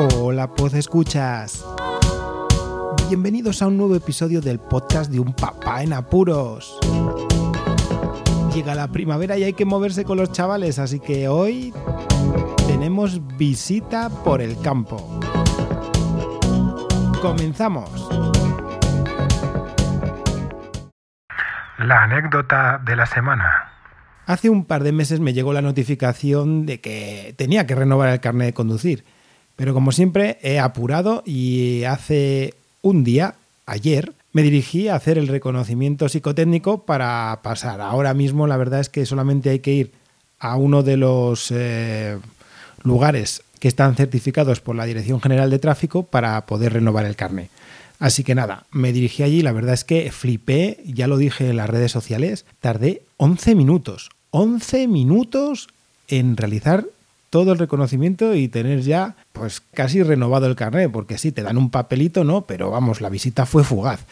Hola, Poz Escuchas. Bienvenidos a un nuevo episodio del podcast de un papá en apuros. Llega la primavera y hay que moverse con los chavales, así que hoy tenemos visita por el campo. Comenzamos. La anécdota de la semana. Hace un par de meses me llegó la notificación de que tenía que renovar el carnet de conducir. Pero como siempre he apurado y hace un día, ayer, me dirigí a hacer el reconocimiento psicotécnico para pasar. Ahora mismo la verdad es que solamente hay que ir a uno de los eh, lugares que están certificados por la Dirección General de Tráfico para poder renovar el carnet. Así que nada, me dirigí allí, la verdad es que flipé, ya lo dije en las redes sociales, tardé 11 minutos, 11 minutos en realizar todo el reconocimiento y tener ya pues casi renovado el carnet, porque sí, te dan un papelito, ¿no? Pero vamos, la visita fue fugaz.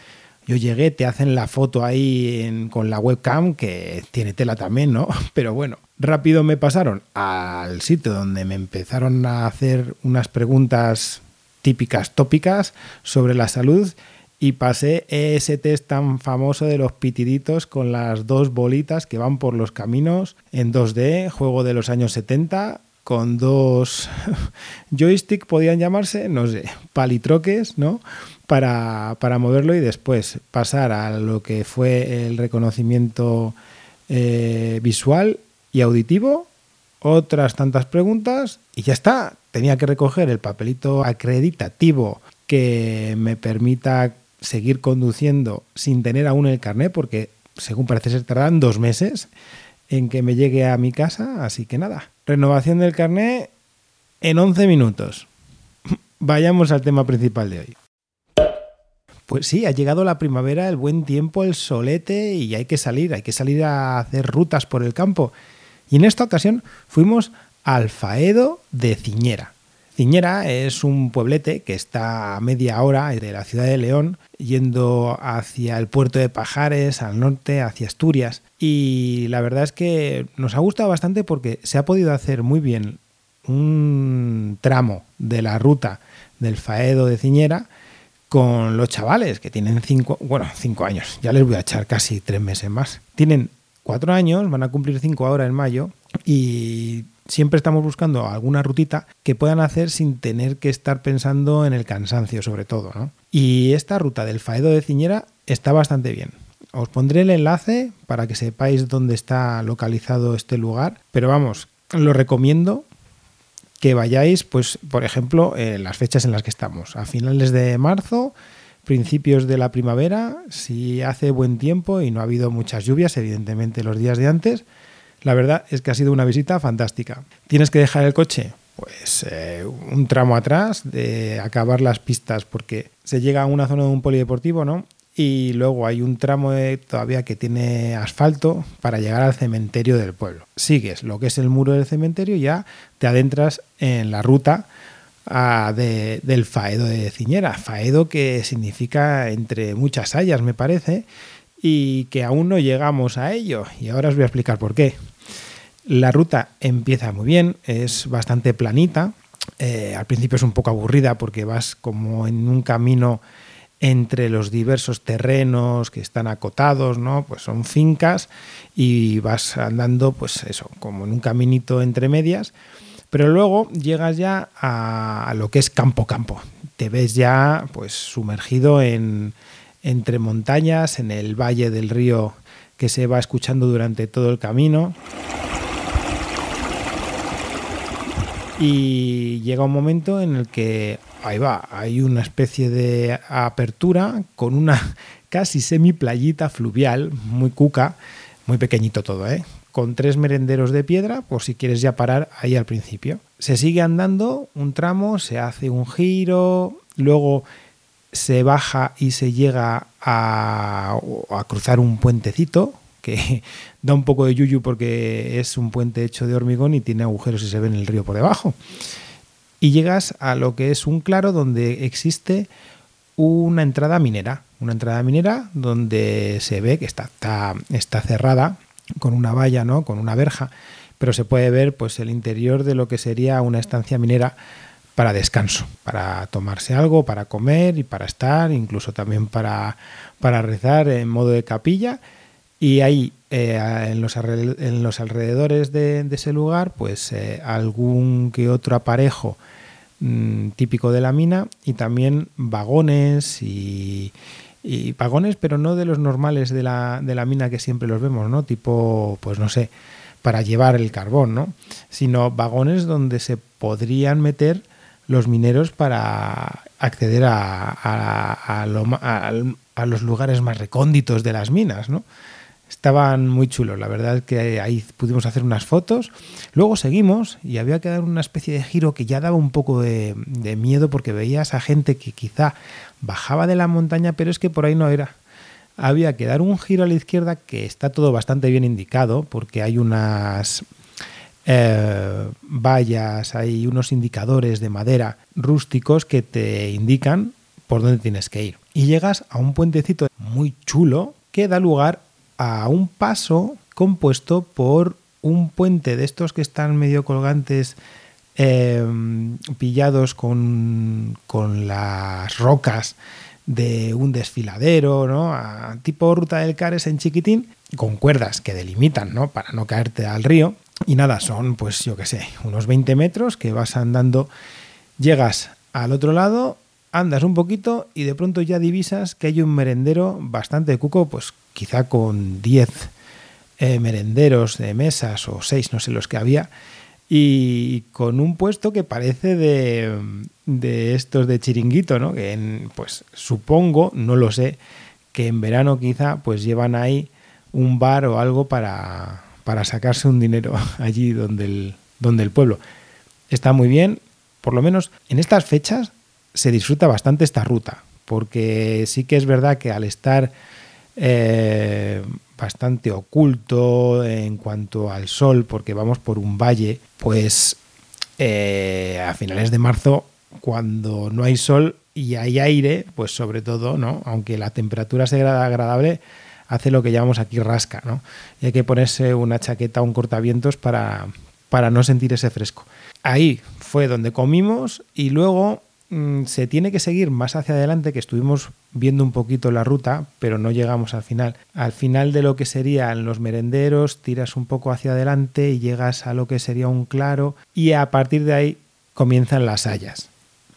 Yo llegué, te hacen la foto ahí con la webcam, que tiene tela también, ¿no? Pero bueno, rápido me pasaron al sitio donde me empezaron a hacer unas preguntas típicas, tópicas sobre la salud y pasé ese test tan famoso de los pitiditos con las dos bolitas que van por los caminos en 2D, juego de los años 70, con dos joystick, podían llamarse, no sé, palitroques, ¿no? Para, para, moverlo y después pasar a lo que fue el reconocimiento eh, visual y auditivo, otras tantas preguntas y ya está. Tenía que recoger el papelito acreditativo que me permita seguir conduciendo sin tener aún el carnet, porque según parece ser tardan dos meses en que me llegue a mi casa, así que nada. Renovación del carné en 11 minutos. Vayamos al tema principal de hoy. Pues sí, ha llegado la primavera, el buen tiempo, el solete y hay que salir, hay que salir a hacer rutas por el campo. Y en esta ocasión fuimos al Faedo de Ciñera. Ciñera es un pueblete que está a media hora de la ciudad de León, yendo hacia el puerto de Pajares, al norte, hacia Asturias. Y la verdad es que nos ha gustado bastante porque se ha podido hacer muy bien un tramo de la ruta del Faedo de Ciñera con los chavales que tienen cinco, bueno, cinco años, ya les voy a echar casi tres meses más. Tienen cuatro años, van a cumplir cinco ahora en mayo y siempre estamos buscando alguna rutita que puedan hacer sin tener que estar pensando en el cansancio sobre todo. ¿no? Y esta ruta del Faedo de Ciñera está bastante bien. Os pondré el enlace para que sepáis dónde está localizado este lugar, pero vamos, lo recomiendo que vayáis, pues, por ejemplo, en las fechas en las que estamos, a finales de marzo, principios de la primavera, si hace buen tiempo y no ha habido muchas lluvias, evidentemente los días de antes, la verdad es que ha sido una visita fantástica. ¿Tienes que dejar el coche? Pues eh, un tramo atrás de acabar las pistas porque se llega a una zona de un polideportivo, ¿no? Y luego hay un tramo todavía que tiene asfalto para llegar al cementerio del pueblo. Sigues lo que es el muro del cementerio y ya te adentras en la ruta ah, del Faedo de Ciñera. Faedo que significa entre muchas hayas, me parece, y que aún no llegamos a ello. Y ahora os voy a explicar por qué. La ruta empieza muy bien, es bastante planita. Eh, al principio es un poco aburrida porque vas como en un camino entre los diversos terrenos que están acotados, ¿no? Pues son fincas y vas andando, pues eso, como en un caminito entre medias. Pero luego llegas ya a, lo que es campo-campo. Te ves ya pues sumergido en, entre montañas, en el valle del río que se va escuchando durante todo el camino. Y llega un momento en el que, ahí va, hay una especie de apertura con una casi semi-playita fluvial, muy cuca, muy pequeñito todo, ¿eh? con tres merenderos de piedra, por si quieres ya parar ahí al principio. Se sigue andando un tramo, se hace un giro, luego se baja y se llega a, a cruzar un puentecito, que da un poco de yuyu porque es un puente hecho de hormigón y tiene agujeros y se ve en el río por debajo. Y llegas a lo que es un claro donde existe una entrada minera, una entrada minera donde se ve que está, está, está cerrada con una valla, ¿no? con una verja, pero se puede ver pues el interior de lo que sería una estancia minera para descanso, para tomarse algo, para comer y para estar, incluso también para, para rezar en modo de capilla. Y ahí, eh, en, los alrededores de, ese lugar, pues eh, algún que otro aparejo mmm, típico de la mina y también vagones y, y, vagones, pero no de los normales de la, de la mina que siempre los vemos, ¿no? Tipo, pues no sé, para llevar el carbón, ¿no? Sino vagones donde se podrían meter los mineros para acceder a, a, a, lo, a, los lugares más recónditos de las minas, ¿no? Estaban muy chulos, la verdad que ahí pudimos hacer unas fotos. Luego seguimos y había que dar una especie de giro que ya daba un poco de, de miedo porque veías a gente que quizá bajaba de la montaña, pero es que por ahí no era. Había que dar un giro a la izquierda que está todo bastante bien indicado porque hay unas eh, vallas, hay unos indicadores de madera rústicos que te indican por dónde tienes que ir. Y llegas a un puentecito muy chulo que da lugar a un paso compuesto por un puente de estos que están medio colgantes eh, pillados con, con, las rocas de un desfiladero, ¿no? Tipo ruta del Cares en chiquitín, con cuerdas que delimitan, ¿no? Para no caerte al río. Y nada, son, pues yo qué sé, unos 20 metros que vas andando, llegas al otro lado, andas un poquito y de pronto ya divisas que hay un merendero bastante cuco, pues quizá con 10 eh, merenderos de mesas o 6, no sé los que había, y con un puesto que parece de, de estos de chiringuito, ¿no? Que en, pues supongo, no lo sé, que en verano quizá pues llevan ahí un bar o algo para, para sacarse un dinero allí donde el, donde el pueblo. Está muy bien, por lo menos en estas fechas se disfruta bastante esta ruta, porque sí que es verdad que al estar eh, bastante oculto en cuanto al sol, porque vamos por un valle, pues eh, a finales de marzo, cuando no hay sol y hay aire, pues sobre todo, ¿no? Aunque la temperatura sea agradable, hace lo que llamamos aquí rasca, ¿no? Y hay que ponerse una chaqueta un cortavientos para, para no sentir ese fresco. Ahí fue donde comimos y luego mmm, se tiene que seguir más hacia adelante, que estuvimos viendo un poquito la ruta, pero no llegamos al final. Al final de lo que serían los merenderos, tiras un poco hacia adelante y llegas a lo que sería un claro y a partir de ahí comienzan las hayas.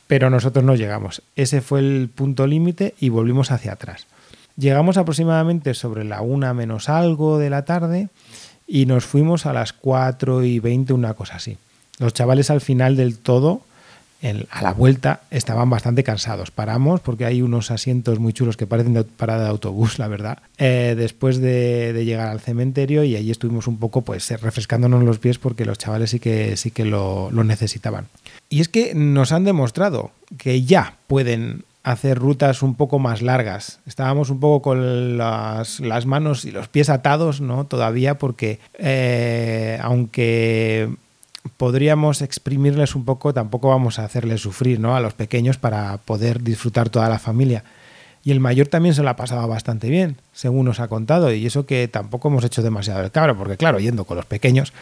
Pero nosotros no llegamos. Ese fue el punto límite y volvimos hacia atrás. Llegamos aproximadamente sobre la una menos algo de la tarde y nos fuimos a las 4 y 20, una cosa así. Los chavales al final del todo, en, a la vuelta, estaban bastante cansados. Paramos porque hay unos asientos muy chulos que parecen de parada de autobús, la verdad. Eh, después de, de, llegar al cementerio y allí estuvimos un poco pues refrescándonos los pies porque los chavales sí que, sí que lo, lo necesitaban. Y es que nos han demostrado que ya pueden hacer rutas un poco más largas. Estábamos un poco con las, las manos y los pies atados, ¿no? Todavía porque eh, aunque podríamos exprimirles un poco, tampoco vamos a hacerles sufrir, ¿no? A los pequeños para poder disfrutar toda la familia. Y el mayor también se lo ha pasado bastante bien, según nos ha contado, y eso que tampoco hemos hecho demasiado el cabro, porque claro, yendo con los pequeños,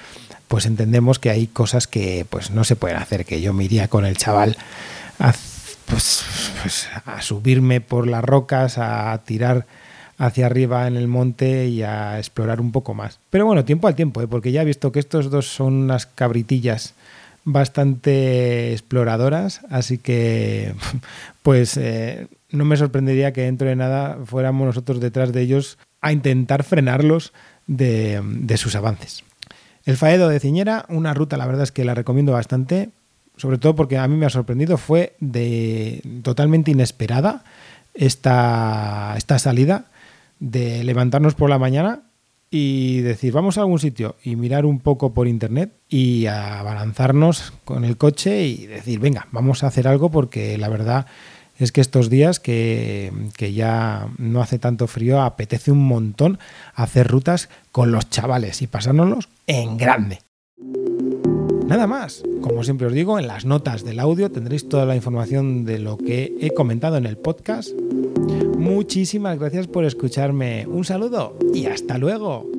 pues entendemos que hay cosas que pues no se pueden hacer, que yo me iría con el chaval a pues, pues, a subirme por las rocas, a tirar hacia arriba en el monte y a explorar un poco más. Pero bueno, tiempo al tiempo, ¿eh? porque ya he visto que estos dos son unas cabritillas bastante exploradoras, así que pues eh, no me sorprendería que dentro de nada fuéramos nosotros detrás de ellos a intentar frenarlos de, de sus avances. El Faedo de Ciñera, una ruta la verdad es que la recomiendo bastante, sobre todo porque a mí me ha sorprendido, fue de totalmente inesperada esta, esta salida de levantarnos por la mañana y decir vamos a algún sitio y mirar un poco por internet y abalanzarnos con el coche y decir venga, vamos a hacer algo porque la verdad es que estos días que, que ya no hace tanto frío apetece un montón hacer rutas con los chavales y pasárnoslos en grande. Nada más, como siempre os digo, en las notas del audio tendréis toda la información de lo que he comentado en el podcast. Muchísimas gracias por escucharme, un saludo y hasta luego.